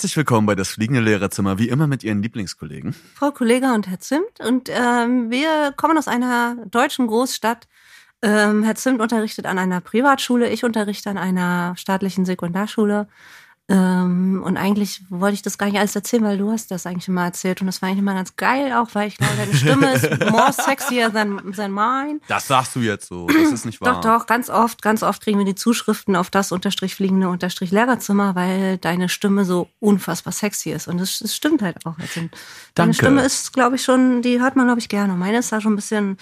Herzlich willkommen bei das fliegende Lehrerzimmer, wie immer mit Ihren Lieblingskollegen. Frau Kollega und Herr Zimt. Und ähm, wir kommen aus einer deutschen Großstadt. Ähm, Herr Zimt unterrichtet an einer Privatschule, ich unterrichte an einer staatlichen Sekundarschule. Ähm, und eigentlich wollte ich das gar nicht alles erzählen, weil du hast das eigentlich immer erzählt. Und das war eigentlich immer ganz geil, auch weil ich glaube, deine Stimme ist more sexier than, than mine. Das sagst du jetzt so, das ist nicht wahr. Doch, doch, ganz oft, ganz oft kriegen wir die Zuschriften auf das unterstrich fliegende unterstrich Lehrerzimmer, weil deine Stimme so unfassbar sexy ist. Und das, das stimmt halt auch. Also, deine. Stimme ist, glaube ich, schon, die hört man, glaube ich, gerne. Meine ist da schon ein bisschen,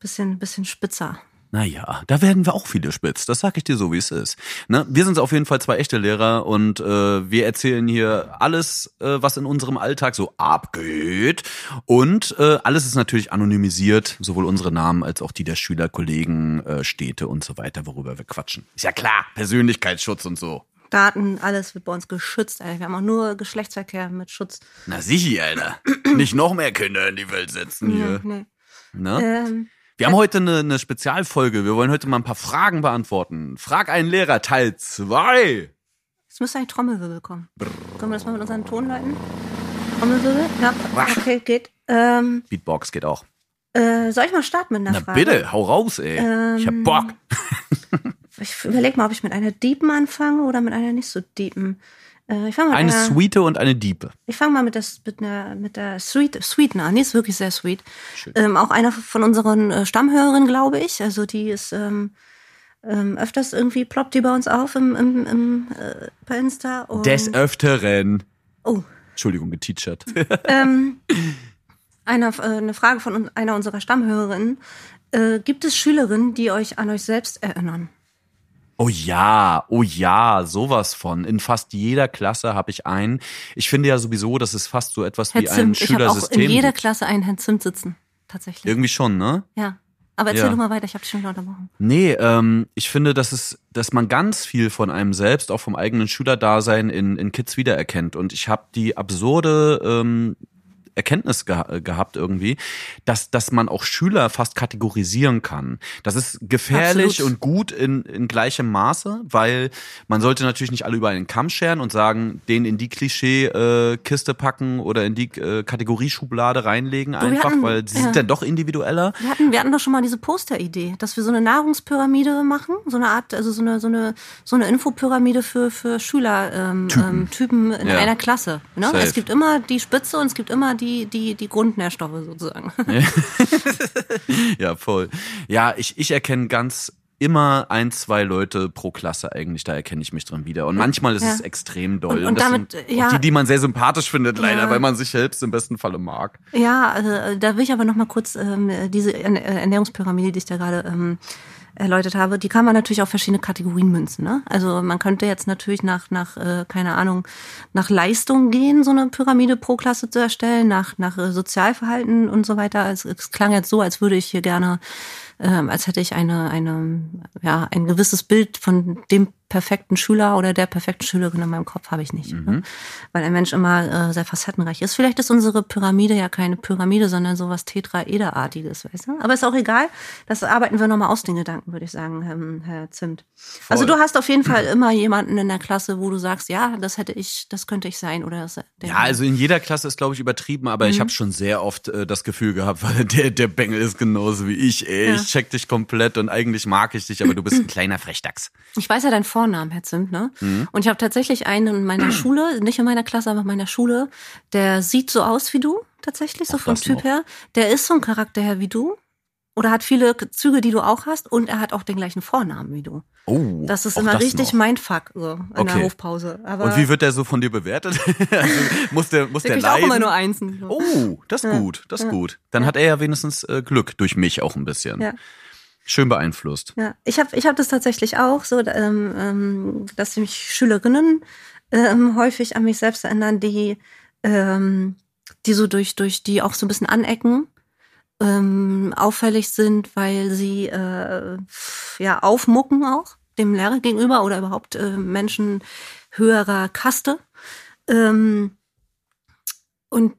bisschen, bisschen spitzer. Naja, da werden wir auch viele spitz. Das sag ich dir so, wie es ist. Ne? Wir sind auf jeden Fall zwei echte Lehrer und äh, wir erzählen hier alles, äh, was in unserem Alltag so abgeht. Und äh, alles ist natürlich anonymisiert, sowohl unsere Namen als auch die der Schüler, Kollegen, äh, Städte und so weiter, worüber wir quatschen. Ist ja klar, Persönlichkeitsschutz und so. Daten, alles wird bei uns geschützt. Alter. Wir haben auch nur Geschlechtsverkehr mit Schutz. Na sicher, Alter. Nicht noch mehr Kinder in die Welt setzen hier. Nee, nee. Ne? Ähm, Wir haben heute eine, eine Spezialfolge. Wir wollen heute mal ein paar Fragen beantworten. Frag einen Lehrer, Teil 2. jetzt müsste eigentlich Trommelwirbel kommen. Können wir das mal mit unseren Tonleuten? Trommelwirbel? Ja, okay, geht. Ähm, Beatbox geht auch. äh, soll ich mal starten mit einer Na Frage? bitte, hau raus, ey. ich hab Ähm, Bock. Ich überlege mal, ob ich mit einer Deepen anfange oder mit einer nicht so Deepen. Äh, ich fange mal, Eine einer- Sweete und eine Diepe. ich fang mal mit, das, mit, einer, mit der Sweet, Sweeten an. Die ist wirklich sehr sweet. Ähm, auch einer von unseren äh, Stammhörerinnen, glaube ich. Also die ist ähm, ähm, öfters irgendwie ploppt die bei uns auf im, im, im, äh, bei Insta. Und, Des Öfteren. oh, Entschuldigung, geteachert. ähm, einer, äh, eine Frage von einer unserer Stammhörerinnen. Gibt es Schülerinnen, die euch an euch selbst erinnern? Oh ja, oh ja, sowas von. In fast jeder Klasse habe ich einen. Ich finde ja sowieso, das ist fast so etwas Herr wie ein Zimt, ich habe auch in Schülersystem. jeder. Klasse einen Herrn Zimt sitzen. Tatsächlich. Irgendwie schon, ne? Ja. Aber erzähl Ja. doch mal weiter, ich habe dich schon wieder unterbrochen. Nee, ähm, ich finde, dass es, dass man ganz viel von einem selbst, auch vom eigenen Schülerdasein in, in Kids wiedererkennt. Und ich habe die absurde ähm, Erkenntnis geha gehabt irgendwie, dass, dass man auch Schüler fast kategorisieren kann. Das ist gefährlich Absolut. und gut in, in gleichem Maße, weil man sollte natürlich nicht alle über einen Kamm scheren und sagen, den in die Klischee-Kiste packen oder in die äh, Kategorieschublade reinlegen wir einfach, hatten- weil sie ja. sind ja doch individueller. Wir hatten, wir hatten doch schon mal diese Poster-Idee, dass wir so eine Nahrungspyramide machen, so eine Art, also so eine, so eine, so eine Infopyramide für, für Schüler, ähm, Typen. Ähm, Typen in Ja. einer Klasse. Ne? Safe. Es gibt immer die Spitze und es gibt immer die, die, die Grundnährstoffe sozusagen. Ja, voll. Ja, ich, ich erkenne ganz immer ein, zwei Leute pro Klasse eigentlich, da erkenne ich mich drin wieder. Und manchmal ist Ja. es extrem doll. Und- und das damit, sind ja. die, die man sehr sympathisch findet, leider, Ja. weil man sich selbst im besten Falle mag. Ja, also da will ich aber noch mal kurz ähm, diese Ern- äh, Ernährungspyramide, die ich da gerade ähm, erläutert habe, die kann man natürlich auf verschiedene Kategorien münzen. Ne? Also man könnte jetzt natürlich nach, nach äh, keine Ahnung, nach Leistung gehen, so eine Pyramide pro Klasse zu erstellen, nach, nach äh, Sozialverhalten und so weiter. Es, es klang jetzt so, als würde ich hier gerne, ähm, als hätte ich eine, eine, ja, ein gewisses Bild von dem perfekten Schüler oder der perfekten Schülerin in meinem Kopf habe ich nicht. Ne? Weil ein Mensch immer äh, sehr facettenreich ist. Vielleicht ist unsere Pyramide ja keine Pyramide, sondern sowas Tetraederartiges, weißt du? Aber ist auch egal. Das arbeiten wir nochmal aus, den Gedanken, würde ich sagen, ähm, Herr Zimt. Also du hast auf jeden Fall immer jemanden in der Klasse, wo du sagst, ja, das hätte ich, das könnte ich sein oder das, Ja, also in jeder Klasse ist, glaube ich, übertrieben, aber Mhm. ich habe schon sehr oft äh, das Gefühl gehabt, weil der, der Bengel ist genauso wie ich, ey. Ja. Ich check dich komplett und eigentlich mag ich dich, aber du bist ein kleiner Frechdachs. Ich weiß ja deinen Vornamen, Herr Zimt, ne? Mhm. Und ich habe tatsächlich einen in meiner Schule, nicht in meiner Klasse, aber in meiner Schule, der sieht so aus wie du, tatsächlich, so Auch vom Typ noch. her. Der ist so ein Charakter her wie du. Oder hat viele Züge, die du auch hast, und er hat auch den gleichen Vornamen wie du. Oh, Das ist immer das richtig noch. Mindfuck, so in Okay. der Hofpause. Aber Und wie wird der so von dir bewertet? also, muss der, muss der der kriegt auch leiden? immer nur Einsen. So. Oh, das ist gut, das ist gut. Dann hat er ja wenigstens äh, Glück durch mich auch ein bisschen. Ja. Schön beeinflusst. Ja, ich habe ich hab das tatsächlich auch so, ähm, ähm, dass mich Schülerinnen ähm, häufig an mich selbst erinnern, die, ähm, die so durch, durch die auch so ein bisschen anecken, ähm, auffällig sind, weil sie äh, ja aufmucken auch dem Lehrer gegenüber oder überhaupt äh, Menschen höherer Kaste. Ähm, und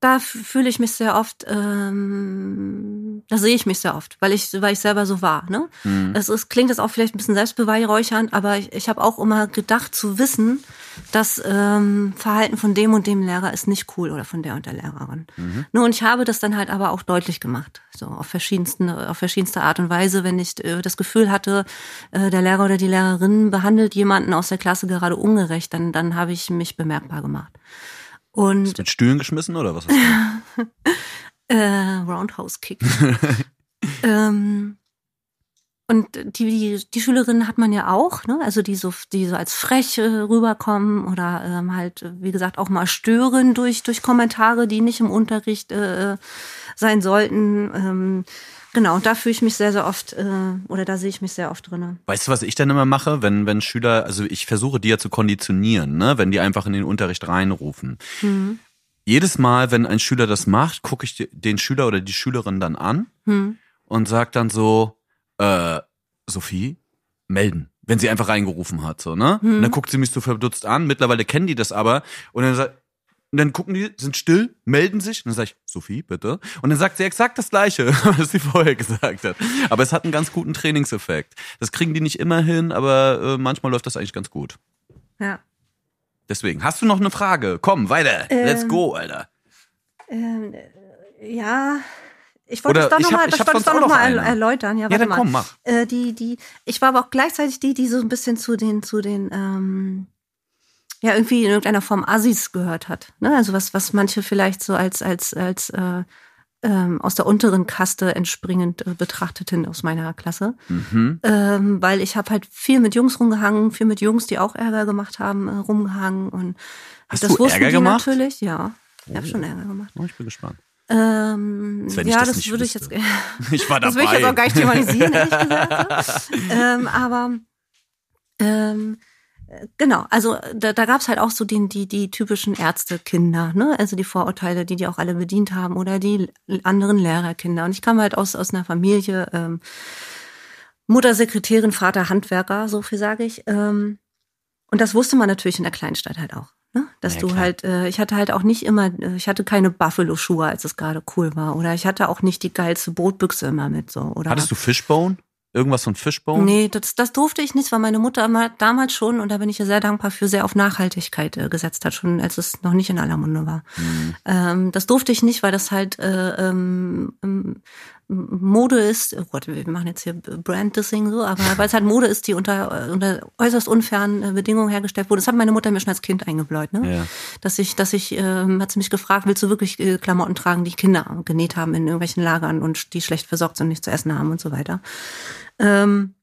da fühle ich mich sehr oft ähm, da sehe ich mich sehr oft, weil ich, weil ich selber so war. Ne? Mhm. Es ist, klingt jetzt auch vielleicht ein bisschen selbstbeweihräuchernd, aber ich, ich habe auch immer gedacht zu wissen, das ähm, Verhalten von dem und dem Lehrer ist nicht cool oder von der und der Lehrerin. Mhm. Ne, und ich habe das dann halt aber auch deutlich gemacht, so auf verschiedensten, auf verschiedenste Art und Weise, wenn ich äh, das Gefühl hatte, äh, der Lehrer oder die Lehrerin behandelt jemanden aus der Klasse gerade ungerecht, dann, dann habe ich mich bemerkbar gemacht. Und Hast du mit Stühlen geschmissen oder was? Äh, Roundhouse Kick. ähm, und die, die, die Schülerinnen hat man ja auch, ne? also die so, die so als frech äh, rüberkommen oder ähm, halt, wie gesagt, auch mal stören durch, durch Kommentare, die nicht im Unterricht äh, sein sollten. Ähm, genau, da fühle ich mich sehr, sehr oft, äh, oder da sehe ich mich sehr oft drin. Weißt du, was ich dann immer mache, wenn, wenn Schüler, also ich versuche die ja zu konditionieren, ne? wenn die einfach in den Unterricht reinrufen. Mhm jedes Mal, wenn ein Schüler das macht, gucke ich den Schüler oder die Schülerin dann an hm. und sag dann so, äh, Sophie, melden, wenn sie einfach reingerufen hat, so, ne? Hm. Und dann guckt sie mich so verdutzt an. Mittlerweile kennen die das aber. Und dann sagt, und dann gucken die, sind still, melden sich. Und dann sage ich, Sophie, bitte. Und dann sagt sie exakt das Gleiche, was sie vorher gesagt hat. Aber es hat einen ganz guten Trainingseffekt. Das kriegen die nicht immer hin, aber äh, manchmal läuft das eigentlich ganz gut. Ja. Deswegen, hast du noch eine Frage? Komm, weiter. Ähm, Let's go, Alter. Ähm, ja, ich wollte es doch nochmal noch, noch mal erläutern. Ja, ja dann mal. komm, mach. Äh, die, die, ich war aber auch gleichzeitig die, die so ein bisschen zu den, zu den, ähm, ja, irgendwie in irgendeiner Form Assis gehört hat. Ne? Also was, was manche vielleicht so als, als, als äh, ähm, aus der unteren Kaste entspringend äh, betrachteten aus meiner Klasse. Mhm. Ähm, weil ich habe halt viel mit Jungs rumgehangen, viel mit Jungs, die auch Ärger gemacht haben, äh, rumgehangen. Und Hast das du Ärger gemacht? natürlich, ja. Ich oh. habe schon Ärger gemacht. Oh, ich bin gespannt. Ähm, ja, das, das würde ich jetzt. ich war dabei. Das würde ich jetzt auch gar nicht thematisieren, ehrlich gesagt. ähm, aber ähm, genau, also da, da gab es halt auch so die, die, die typischen Ärztekinder, ne? Also die Vorurteile, die die auch alle bedient haben oder die anderen Lehrerkinder. Und ich kam halt aus, aus einer Familie, ähm, Mutter Sekretärin, Vater Handwerker, so viel sage ich. Ähm, und das wusste man natürlich in der Kleinstadt halt auch. Ne? Dass ja, du klar. halt, äh, ich hatte halt auch nicht immer, äh, ich hatte keine Buffalo-Schuhe, als es gerade cool war. Oder ich hatte auch nicht die geilste Bootbüchse immer mit so. Oder Hattest du Fishbone? Irgendwas von Fishbone? Nee, das, das durfte ich nicht, weil meine Mutter immer, damals schon, und da bin ich ja sehr dankbar für, sehr auf Nachhaltigkeit äh, gesetzt hat, schon als es noch nicht in aller Munde war. Mhm. Ähm, das durfte ich nicht, weil das halt äh, ähm, ähm Mode ist, oh Gott, wir machen jetzt hier Brand-Dissing so, aber weil es halt Mode ist, die unter, unter äußerst unfairen äh, Bedingungen hergestellt wurde. Das hat meine Mutter mir schon als Kind eingebläut, ne? Ja. Dass ich, dass ich, ähm, hat sie mich gefragt, willst du wirklich äh, Klamotten tragen, die Kinder genäht haben in irgendwelchen Lagern und die schlecht versorgt sind und nichts zu essen haben und so weiter. Ähm,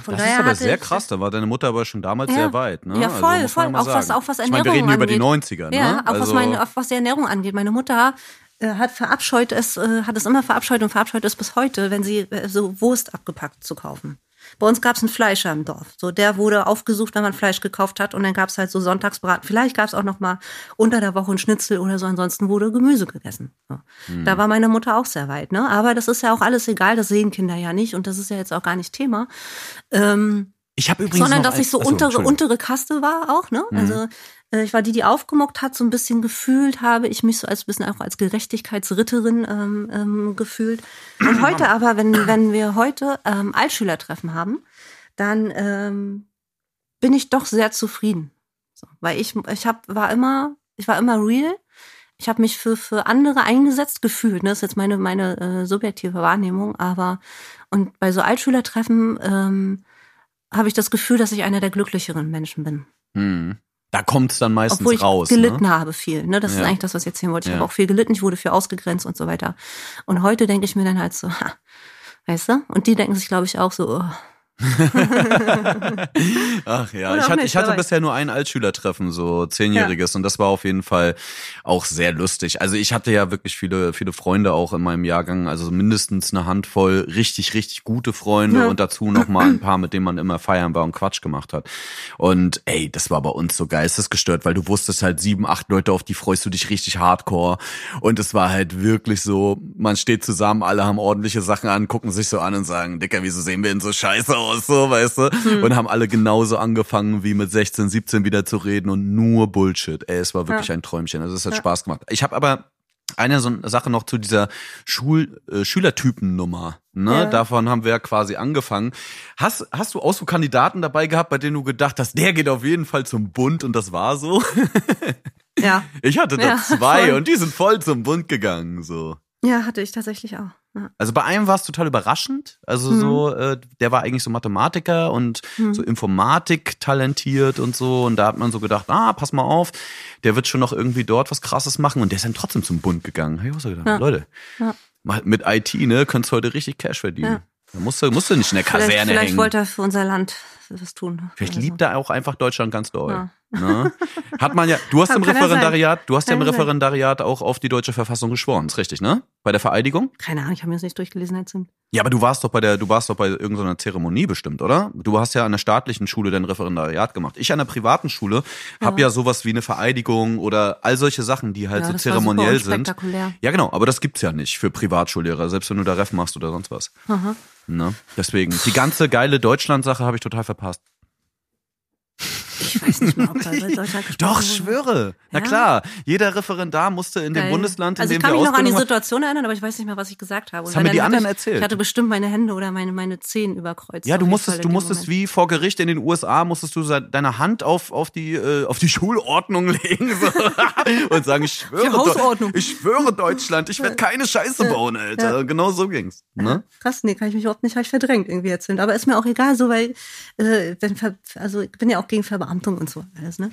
von das ist aber sehr krass, da war deine Mutter aber schon damals ja, sehr weit, ne? Ja, voll, also, voll. Auch was, auch was Ernährung ich meine, wir reden angeht. über die 90er, ne? Ja, auch also, was, meine, auch was die Ernährung angeht. Meine Mutter äh, hat verabscheut es, äh, hat es immer verabscheut und verabscheut es bis heute, wenn sie äh, so Wurst abgepackt zu kaufen. Bei uns gab es einen Fleischer im Dorf. So, der wurde aufgesucht, wenn man Fleisch gekauft hat. Und dann gab es halt so Sonntagsbraten. Vielleicht gab es auch noch mal unter der Woche ein Schnitzel oder so. Ansonsten wurde Gemüse gegessen. So. Mhm. Da war meine Mutter auch sehr weit. Ne? Aber das ist ja auch alles egal. Das sehen Kinder ja nicht. Und das ist ja jetzt auch gar nicht Thema. Ähm, ich habe übrigens sondern dass ich so untere untere Kaste war auch ne mhm. also ich war die, die aufgemockt hat, so ein bisschen gefühlt habe ich mich so als bisschen auch als Gerechtigkeitsritterin ähm, ähm, gefühlt. Und heute aber, wenn, wenn wir heute ähm, Altschülertreffen haben, dann ähm, bin ich doch sehr zufrieden. So, weil ich, ich hab, war immer, ich war immer real. Ich habe mich für, für andere eingesetzt, gefühlt. Ne? Das ist jetzt meine, meine äh, subjektive Wahrnehmung. Aber und bei so Altschülertreffen ähm, habe ich das Gefühl, dass ich einer der glücklicheren Menschen bin. Hm. Da kommt es dann meistens Obwohl ich raus. gelitten ne? habe viel. Ne? Das ja. ist eigentlich das, was ich erzählen wollte. Ich ja. habe auch viel gelitten, ich wurde viel ausgegrenzt und so weiter. Und heute denke ich mir dann halt so, ha, weißt du? Und die denken sich, glaube ich, auch so, oh, Ach ja, ich hatte, ich hatte bisher nur ein Altschülertreffen, so zehnjähriges, ja. und das war auf jeden Fall auch sehr lustig. Also ich hatte ja wirklich viele, viele Freunde auch in meinem Jahrgang, also mindestens eine Handvoll richtig, richtig gute Freunde ja. und dazu noch mal ein paar, mit denen man immer feiern war und Quatsch gemacht hat. Und ey, das war bei uns so geistesgestört, weil du wusstest halt sieben, acht Leute, auf die freust du dich richtig hardcore. Und es war halt wirklich so, man steht zusammen, alle haben ordentliche Sachen an, gucken sich so an und sagen, Dicker, wieso sehen wir denn so scheiße aus? aus, so, weißt du? Hm. Und haben alle genauso angefangen, wie mit 16, 17 wieder zu reden und nur Bullshit. Ey, es war wirklich ja. ein Träumchen. Also es hat ja. Spaß gemacht. Ich habe aber eine so eine Sache noch zu dieser Schul äh, Schülertypennummer. Ne? Ja. Davon haben wir ja quasi angefangen. Hast, hast du auch so Kandidaten dabei gehabt, bei denen du gedacht hast, der geht auf jeden Fall zum Bund und das war so? Ja. Ich hatte da Ja, zwei voll. und die sind voll zum Bund gegangen. so. Ja, hatte ich tatsächlich auch. Ja. Also bei einem war es total überraschend. Also Mhm. so, äh, der war eigentlich so Mathematiker und so Informatik talentiert und so. Und da hat man so gedacht, ah, pass mal auf, der wird schon noch irgendwie dort was Krasses machen. Und der ist dann trotzdem zum Bund gegangen. Hab ich auch so gedacht, Ja. Leute, Ja. mit IT, ne, könntest du heute richtig Cash verdienen. Ja. Da musst du, musst du nicht in der Vielleicht, Kaserne vielleicht hängen. wollte er für unser Land was tun. Vielleicht oder so. liebt er auch einfach Deutschland ganz doll. Ja. Ne? Hat man ja, du hast im ja. Referendariat, du hast ja im ja. Referendariat auch auf die deutsche Verfassung geschworen, ist richtig, ne? Bei der Vereidigung? Keine Ahnung, ich habe mir das nicht durchgelesen. Jetzt sind. Ja, aber du warst doch bei der, du warst doch bei irgendeiner Zeremonie bestimmt, oder? Du hast ja an der staatlichen Schule dein Referendariat gemacht. Ich an der privaten Schule habe ja sowas wie eine Vereidigung oder all solche Sachen, die halt Ja, so zeremoniell sind. spektakulär. Ja, genau, aber das gibt's ja nicht für Privatschullehrer, selbst wenn du da Ref machst oder sonst was. Aha. Ne? Deswegen, die ganze geile Deutschland-Sache habe ich total verpasst. Ich weiß nicht mal, ob da Deutschland gesprochen Doch, schwöre. Na Ja? klar, jeder Referendar musste in dem Geil. Bundesland, in also dem ich kann wir mich noch an die Situation erinnern, aber ich weiß nicht mehr, was ich gesagt habe. Das Und haben mir die anderen ich, erzählt. Ich hatte bestimmt meine Hände oder meine, meine Zehen überkreuzt. Ja, du musstest, du musstest Moment. wie vor Gericht in den USA musstest du deine Hand auf, auf die, äh, auf die Schulordnung legen so, und sagen, ich schwöre, ich schwöre Deutschland, ich werde keine Scheiße bauen, Alter. Genau so ging's. Ne? Krass, nee, kann ich mich überhaupt nicht, habe ich verdrängt irgendwie erzählt. Aber ist mir auch egal, so, weil, äh, wenn, also ich bin ja auch gegen Verbeamtung und so alles, ne?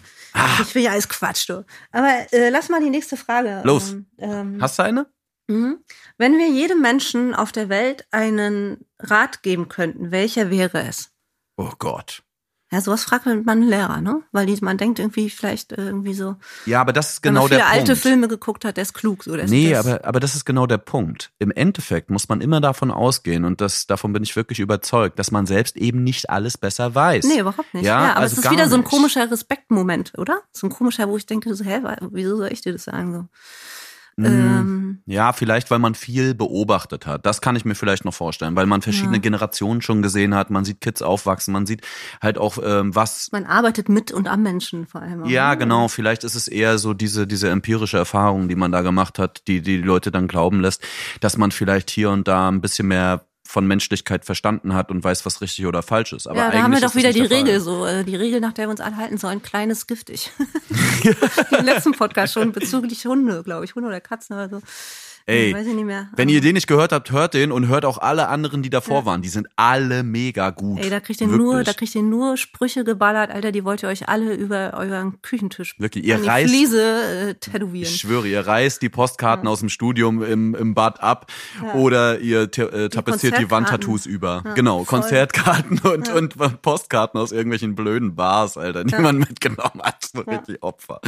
Ich will ja alles Quatsch, du. Aber äh, lass mal die nächste Frage. Los. Ähm, ähm, Hast du eine? mhm. Wenn wir jedem Menschen auf der Welt einen Rat geben könnten, welcher wäre es? Oh Gott. Ja, sowas fragt man einen Lehrer, ne? Weil die, man denkt irgendwie vielleicht äh, irgendwie so, Ja, aber das ist wenn genau man viele der alte Punkt. Filme geguckt hat, der ist klug. So, der Nee, der ist, aber, aber das ist genau der Punkt. Im Endeffekt muss man immer davon ausgehen, und das, davon bin ich wirklich überzeugt, dass man selbst eben nicht alles besser weiß. Nee, überhaupt nicht. Ja, Ja, aber also es ist wieder so ein komischer Respektmoment, oder? So ein komischer, wo ich denke, so, hä, wieso soll ich dir das sagen? So. Mm. Ähm, Ja, vielleicht, weil man viel beobachtet hat. Das kann ich mir vielleicht noch vorstellen, weil man verschiedene Ja. Generationen schon gesehen hat. Man sieht Kids aufwachsen, man sieht halt auch, ähm, was. man arbeitet mit und am Menschen vor allem. auch, Ja, ne? genau. Vielleicht ist es eher so diese, diese empirische Erfahrung, die man da gemacht hat, die die Leute dann glauben lässt, dass man vielleicht hier und da ein bisschen mehr von Menschlichkeit verstanden hat und weiß, was richtig oder falsch ist. Aber ja, da haben wir doch wieder die. Regel, so äh, die Regel, nach der wir uns alle halten sollen, kleines giftig. Im letzten Podcast schon bezüglich Hunde, glaube ich, Hunde oder Katzen oder so. Ey, weiß ich nicht mehr. Wenn ihr den nicht gehört habt, hört den und hört auch alle anderen, die davor waren. Die sind alle mega gut. Ey, da kriegt ihr nur, da kriegt ihr nur Sprüche geballert, Alter, die wollt ihr euch alle über euren Küchentisch Wirklich, ihr die reißt- Fliese äh, tätowieren. Ich schwöre, ihr reißt die Postkarten aus dem Studium im, im Bad ab oder ihr äh, tapeziert die Konzertkarten. Wandtattoos über. genau, voll. Konzertkarten und, und Postkarten aus irgendwelchen blöden Bars, Alter, die man mitgenommen hat. So richtig Opfer.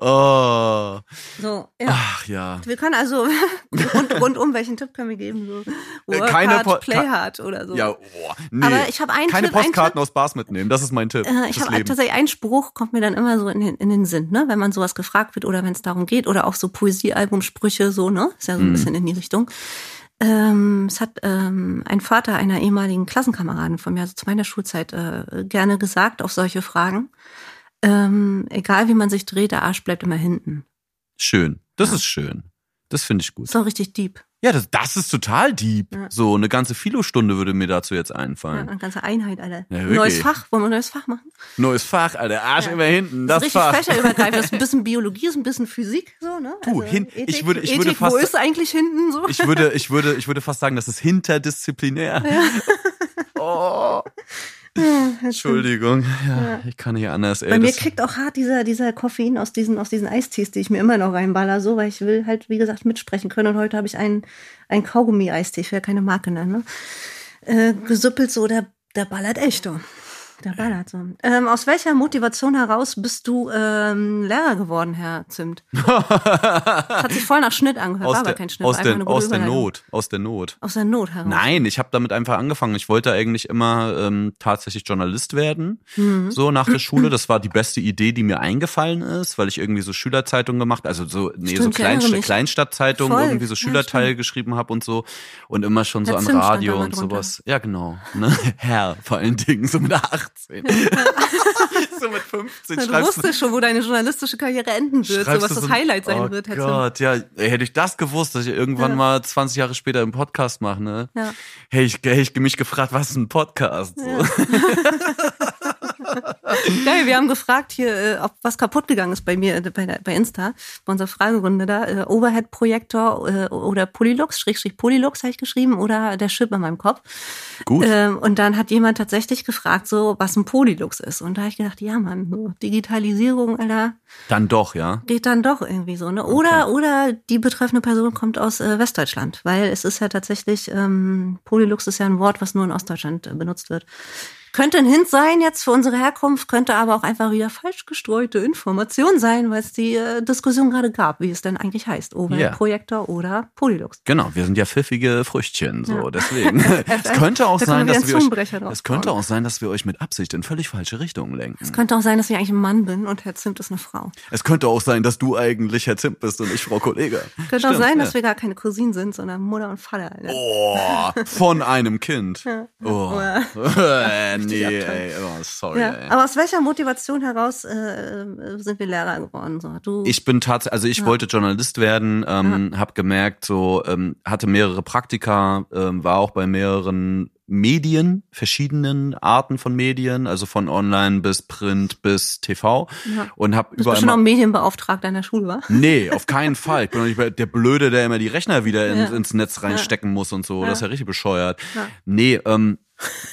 Oh. So, ja. Ach ja. Wir können also rund, rundum, welchen Tipp können wir geben? So, Äh, work keine hard, Po- play hard oder so. Ja, oh, nee. Aber ich habe einen Keine Tipp, einen Postkarten aus Bars mitnehmen, das ist mein Tipp. Äh, ich habe tatsächlich einen Spruch, kommt mir dann immer so in den, in den Sinn, ne? wenn man sowas gefragt wird oder wenn es darum geht oder auch so Poesiealbumsprüche, so, ne? Ist ja so ein Mhm. bisschen in die Richtung. Ähm, es hat ähm, ein Vater einer ehemaligen Klassenkameraden von mir, also zu meiner Schulzeit, äh, gerne gesagt auf solche Fragen. Ähm, egal wie man sich dreht, der Arsch bleibt immer hinten. Schön. Das ist schön. Das finde ich gut. So richtig deep. Ja, das, das ist total deep. Ja. So eine ganze Philo-Stunde würde mir dazu jetzt Ja, einfallen. eine ganze Einheit, Alter. Ja, neues Fach, wollen wir ein neues Fach machen? Neues Fach, Alter. Arsch Ja. immer hinten. Das Das, ist richtig Fach. fächerübergreifend. Das ist ein bisschen Biologie, ist ein bisschen Physik, so, ne? Du, hin- ich würde- ich Ethik, würde fast- Wo ist eigentlich hinten so? Ich würde, ich würde, ich würde fast sagen, das ist hinterdisziplinär. Oh. Entschuldigung. Ja, ich kann nicht anders. Ey, Bei mir kickt auch hart dieser, dieser Koffein aus diesen, aus diesen Eistees, die ich mir immer noch reinballer, so, weil ich will halt, wie gesagt, mitsprechen können. Und heute habe ich einen, einen Kaugummi-Eistee, ich will ja keine Marke nennen, ne? äh, gesüppelt, so, der, der ballert echt, du. Der ballert so. Ähm, aus welcher Motivation heraus bist du ähm, Lehrer geworden, Herr Zimt? das hat sich voll nach Schnitt angehört, war aus aber der, kein Schnitt. aus, war der, aus der. Not. Aus der Not. Aus der Not heraus. Nein, ich habe damit einfach angefangen. Ich wollte eigentlich immer ähm, tatsächlich Journalist werden, Mhm. so nach der Schule. Das war die beste Idee, die mir eingefallen ist, weil ich irgendwie so Schülerzeitungen gemacht, also so nee, Stimmt, so Kleinst. Kleinstadtzeitungen, irgendwie so Ja, Schülerteile stimmt. geschrieben habe und so und immer schon so Herr an Zimt Radio und sowas. Ja, genau, ne? Herr vor allen Dingen so mit 18. so mit 15 du schreibst wusstest schon, wo deine journalistische Karriere enden wird, so was du das so- Highlight sein oh wird. Zimt. Gott, ja, hätte ich das gewusst, dass ich irgendwann Ja. mal 20 Jahre später einen Podcast mache, ne? Ja. Hätte ich, hätte ich mich gefragt, was ist ein Podcast? So. Geil, wir haben gefragt hier, äh, ob was kaputt gegangen ist bei mir, äh, bei, der- bei Insta, bei unserer Fragerunde da. Äh, Overhead-Projektor äh, oder Polylux, Schrägstrich Polylux habe ich geschrieben oder der Chip in meinem Kopf. Gut. Ähm, und dann hat jemand tatsächlich gefragt, so was ein Polylux ist. Und da habe ich gedacht, ja Mann, so Digitalisierung, Alter, Dann doch, ja. geht dann doch irgendwie so. Ne? Oder, oder die betreffende Person kommt aus äh, Westdeutschland, weil es ist ja tatsächlich, ähm, Polylux ist ja ein Wort, was nur in Ostdeutschland äh, benutzt wird. Könnte ein Hint sein jetzt für unsere Herkunft, könnte aber auch einfach wieder falsch gestreute Information sein, weil es die äh, Diskussion gerade gab, wie es denn eigentlich heißt. Ja. Overhead-Projektor oder Polylux. Genau, wir sind ja pfiffige Früchtchen, so Ja. deswegen. es könnte auch Da sein, dass wir euch, es könnte auch sein, dass wir euch mit Absicht in völlig falsche Richtungen lenken. Es könnte auch sein, dass ich eigentlich ein Mann bin und Herr Zimt ist eine Frau. Es könnte auch sein, dass du eigentlich Herr Zimt bist und ich Frau Kollege. Könnte auch Stimmt, sein, ja. dass wir gar keine Cousinen sind, sondern Mutter und Vater. Alter. Oh, von einem Kind. Oh, nee, ey, oh, sorry. Ja, ey. aber aus welcher Motivation heraus äh, sind wir Lehrer geworden? So, du, Ich bin tatsächlich, also ich wollte Journalist werden, ähm, habe gemerkt, so ähm, hatte mehrere Praktika, ähm, war auch bei mehreren Medien, verschiedenen Arten von Medien, also von Online bis Print bis TV Ja. und habe bist überall bestimmt auch mal, Medienbeauftragter an der Schule, wa? Nee, auf keinen Fall. Ich bin doch nicht der Blöde, der immer die Rechner wieder in, Ja. ins Netz reinstecken muss und so. Das ist ja richtig bescheuert. Ja. Nee, ähm,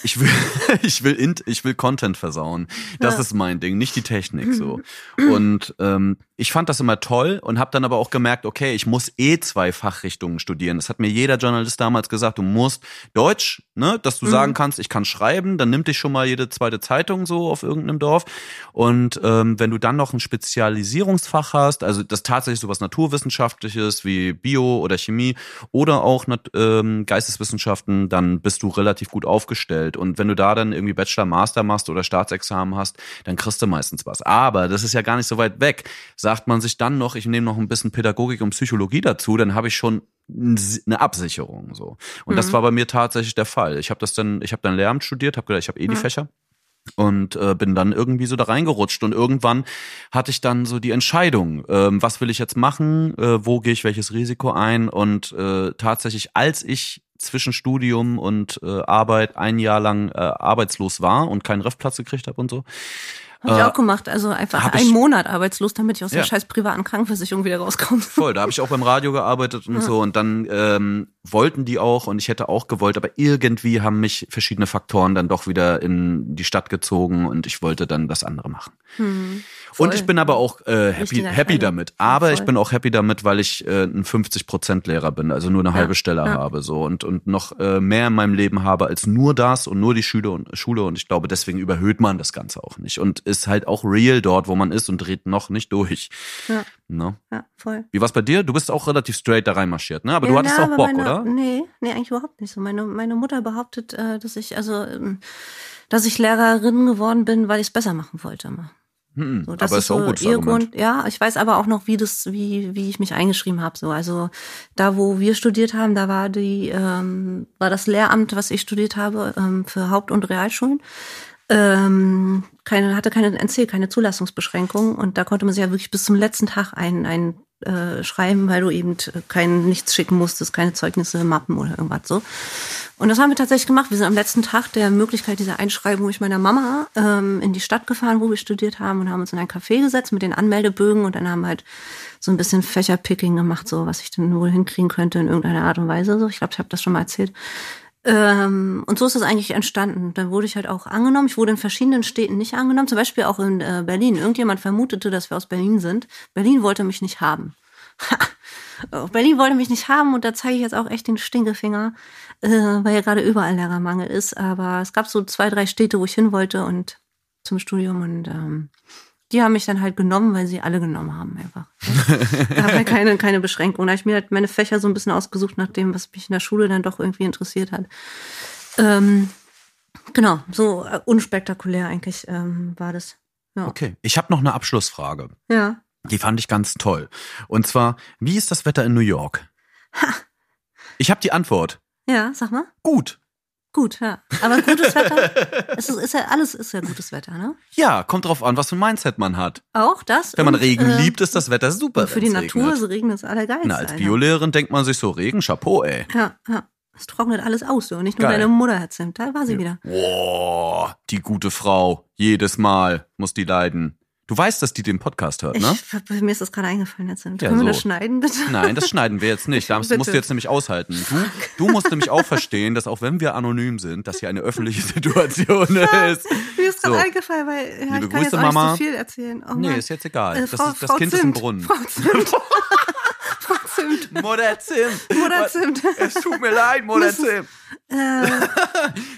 ich will, ich will, int, ich will Content versauen. Das Ja. ist mein Ding, nicht die Technik so. Und ähm, ich fand das immer toll und habe dann aber auch gemerkt, okay, ich muss eh zwei Fachrichtungen studieren. Das hat mir jeder Journalist damals gesagt. Du musst Deutsch, ne, dass du sagen kannst, ich kann schreiben, dann nimmt dich schon mal jede zweite Zeitung so auf irgendeinem Dorf. Und ähm, wenn du dann noch ein Spezialisierungsfach hast, also das tatsächlich sowas naturwissenschaftliches wie Bio oder Chemie oder auch ähm, Geisteswissenschaften, dann bist du relativ gut aufgestellt. Und wenn du da dann irgendwie Bachelor, Master machst oder Staatsexamen hast, dann kriegst du meistens was. Aber das ist ja gar nicht so weit weg. Sagt man sich dann noch, ich nehme noch ein bisschen Pädagogik und Psychologie dazu, dann habe ich schon eine Absicherung so. Und das war bei mir tatsächlich der Fall. Ich habe das dann, ich habe dann Lehramt studiert, habe gedacht, ich habe eh die Fächer und äh, bin dann irgendwie so da reingerutscht. Und irgendwann hatte ich dann so die Entscheidung, ähm, was will ich jetzt machen, äh, wo gehe ich welches Risiko ein? Und äh, tatsächlich als ich zwischen Studium und äh, Arbeit ein Jahr lang äh, arbeitslos war und keinen Refplatz gekriegt habe und so, Hab ich Äh, auch gemacht. Also einfach einen ich- Monat arbeitslos, damit ich aus der Ja. scheiß privaten Krankenversicherung wieder rauskomme. Voll, da habe ich auch beim Radio gearbeitet und so und dann ähm, wollten die auch und ich hätte auch gewollt, aber irgendwie haben mich verschiedene Faktoren dann doch wieder in die Stadt gezogen und ich wollte dann das andere machen. Und ich bin aber auch äh, happy, happy damit. Aber ich voll. bin auch happy damit, weil ich äh, ein 50% Lehrer bin, also nur eine halbe Stelle ja. habe so und und noch äh, mehr in meinem Leben habe als nur das und nur die Schule und Schule und ich glaube, deswegen überhöht man das Ganze auch nicht und ist halt auch real dort, wo man ist und dreht noch nicht durch. Ja. Ne? Ja, voll. Wie war's bei dir? Du bist auch relativ straight da reinmarschiert, ne? Aber du Ja, hattest na, auch Bock, meine, oder? Nee, nee, eigentlich überhaupt nicht so. Meine, meine Mutter behauptet, äh, dass ich, also, ähm, dass ich Lehrerin geworden bin, weil ich es besser machen wollte. Immer. Hm, So, das aber ist so gutes ihr. Grund. Ja, ich weiß aber auch noch, wie das, wie, wie ich mich eingeschrieben habe. So, also da, wo wir studiert haben, da war die, ähm, war das Lehramt, was ich studiert habe, ähm, für Haupt- und Realschulen. Ähm, keine, hatte keine NC, keine Zulassungsbeschränkung und da konnte man sich ja wirklich bis zum letzten Tag ein, ein äh, schreiben, weil du eben kein nichts schicken musstest, keine Zeugnisse, Mappen oder irgendwas so. Und das haben wir tatsächlich gemacht. Wir sind am letzten Tag der Möglichkeit dieser Einschreibung mit meiner Mama ähm, in die Stadt gefahren, wo wir studiert haben und haben uns in ein Café gesetzt mit den Anmeldebögen und dann haben wir halt so ein bisschen Fächerpicking gemacht, so was ich dann wohl hinkriegen könnte in irgendeiner Art und Weise. So, ich glaube, ich habe das schon mal erzählt. Ähm, und so ist es eigentlich entstanden. Dann wurde ich halt auch angenommen. Ich wurde in verschiedenen Städten nicht angenommen, zum Beispiel auch in äh, Berlin. Irgendjemand vermutete, dass wir aus Berlin sind. Berlin wollte mich nicht haben. Berlin wollte mich nicht haben und da zeige ich jetzt auch echt den Stinkefinger, äh, weil ja gerade überall Lehrermangel ist. Aber es gab so zwei, drei Städte, wo ich hin wollte und zum Studium und ähm, die haben mich dann halt genommen, weil sie alle genommen haben einfach. da habe ich keine, keine Beschränkung. Da habe ich mir halt meine Fächer so ein bisschen ausgesucht, nach dem, was mich in der Schule dann doch irgendwie interessiert hat. Ähm, genau, so äh, unspektakulär eigentlich ähm, war das. Ja. Okay, ich habe noch eine Abschlussfrage. Ja. Die fand ich ganz toll. Und zwar, wie ist das Wetter in New York? Ich habe die Antwort. Ja, sag mal. Gut. Gut, ja. Aber gutes Wetter, es ist, ist ja alles ist ja gutes Wetter, ne? Ja, kommt drauf an, was für ein Mindset man hat. Auch das. Wenn man und, Regen äh, liebt, ist das Wetter super. und Für die Natur regnet. ist Regen das Allergeilste. Na, als. Biolehrerin denkt man sich so, Regen, Chapeau, ey. Ja, ja. Es trocknet alles aus, so. Nicht nur Geil. deine Mutter hat Zimt. Da war sie wieder. Boah, die gute Frau. Jedes Mal muss die leiden. Du weißt, dass die den Podcast hört, ne? Ich, mir ist das gerade eingefallen jetzt. Ja, Können wir so. das schneiden, bitte? Nein, das schneiden wir jetzt nicht. Das Bitte. musst du jetzt nämlich aushalten. Du, du musst nämlich auch verstehen, dass auch wenn wir anonym sind, das hier eine öffentliche Situation ist. Mir ist gerade So. eingefallen, weil ja, Liebe ich kann jetzt Grüße, auch nicht Mama. so viel erzählen. Oh, Nee, ist jetzt egal. Äh, Das, Frau, ist, das Kind ist Zimt. im Brunnen. Frau Zimt. Frau Zimt. Mutter Zimt. Mutter Zimt. Es tut mir leid, Mutter Zimt. Äh,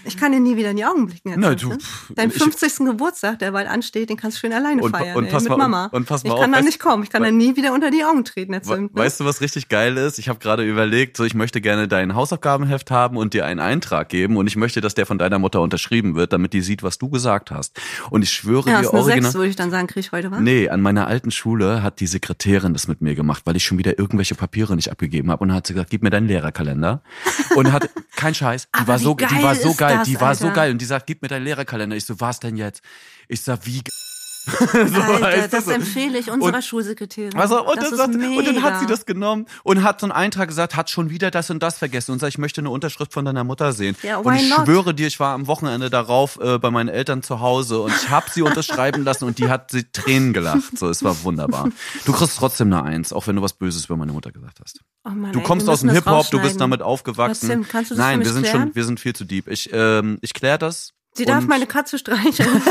ich kann dir nie wieder in die Augen blicken. Herr Na, du, ne? Dein ich- 50. Geburtstag, der bald ansteht, den kannst du schön alleine Und- feiern. und ey, pass mit mal- Mama. und pass mal ich kann da nicht kommen. Ich kann da nie wieder unter die Augen treten, Zimt. Ne? Weißt du, was richtig geil ist? Ich habe gerade überlegt, so ich möchte gerne dein Hausaufgabenheft haben und dir einen Eintrag geben und ich möchte, dass der von deiner Mutter unterschrieben wird, damit die sieht, was du gesagt hast. Und ich schwöre ja, dir original. 6, würde ich dann sagen, kriege ich heute, was? Nee, an meiner alten Schule hat die Sekretärin das mit mir gemacht, weil ich schon wieder irgendwelche Papiere nicht abgegeben habe und hat sie gesagt, gib mir deinen Lehrerkalender und hat kein Scheiß, die war so die geil war so geil, das, die war so Alter? geil und die sagt, gib mir deinen Lehrerkalender. Ich so, was denn jetzt? Ich sag, wie ge- so, Alter, das so. empfehle ich unserer Und- Schulsekretärin. Also, und, das dann sagt, und dann hat sie das genommen und hat so einen Eintrag gesagt, hat schon wieder das und das vergessen und sagt, ich möchte eine Unterschrift von deiner Mutter sehen. Ja, und ich not? schwöre dir, ich war am Wochenende darauf äh, bei meinen Eltern zu Hause und ich habe sie unterschreiben lassen und die hat sie Tränen gelacht. So, es war wunderbar. Du kriegst trotzdem eine Eins, auch wenn du was Böses über meine Mutter gesagt hast. Oh Mann, Du ey, kommst wir aus dem das Hip-Hop, du bist damit aufgewachsen. Was, Tim, kannst du das Nein, wir sind klären? schon, wir sind viel zu deep. Ich, ähm, ich kläre das. Sie darf meine Katze streicheln.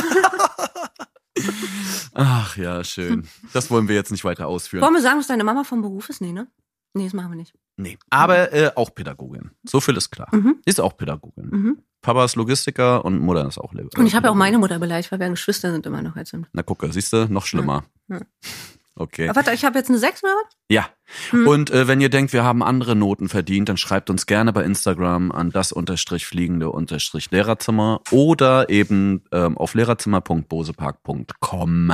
Ach ja, schön. Das wollen wir jetzt nicht weiter ausführen. Wollen wir sagen, was deine Mama vom Beruf ist? Nee, ne? Nee, das machen wir nicht. Nee. Aber äh, auch Pädagogin. So viel ist klar. Mhm. Ist auch Pädagogin. Mhm. Papa ist Logistiker und Mutter ist auch Lehrer. Und ich habe ja auch meine Mutter beleidigt, weil wir Geschwister sind immer noch als. Na gucke, siehst du, noch schlimmer. Ja. Okay. Aber warte, ich habe jetzt eine 6 oder was? Ja. Hm. Und äh, wenn ihr denkt, wir haben andere Noten verdient, dann schreibt uns gerne bei Instagram an das unterstrich fliegende unterstrich Lehrerzimmer oder eben ähm, auf lehrerzimmer.bosepark.com.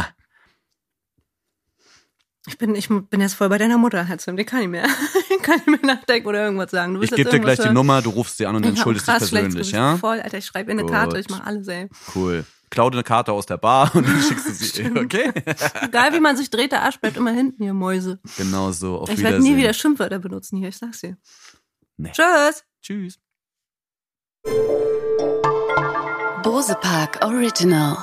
Ich bin, ich bin jetzt voll bei deiner Mutter, Zimt. Ich kann nicht mehr. Ich kann nicht mehr nachdenken oder irgendwas sagen. Du Ich gebe dir gleich die? Nummer, du rufst sie an und Ich entschuldigst dich persönlich, ja? Voll, Alter, ich schreibe in eine Gut. Karte, ich mache alles, ey. Cool. Klau dir eine Karte aus der Bar und dann schickst du sie. Okay? Egal wie man sich dreht, der Arsch bleibt immer hinten, ihr Mäuse. Genau so. Auf ich werde nie wieder Schimpfwörter benutzen hier, ich sag's dir. Nee. Tschüss! Tschüss. Bose Park Original.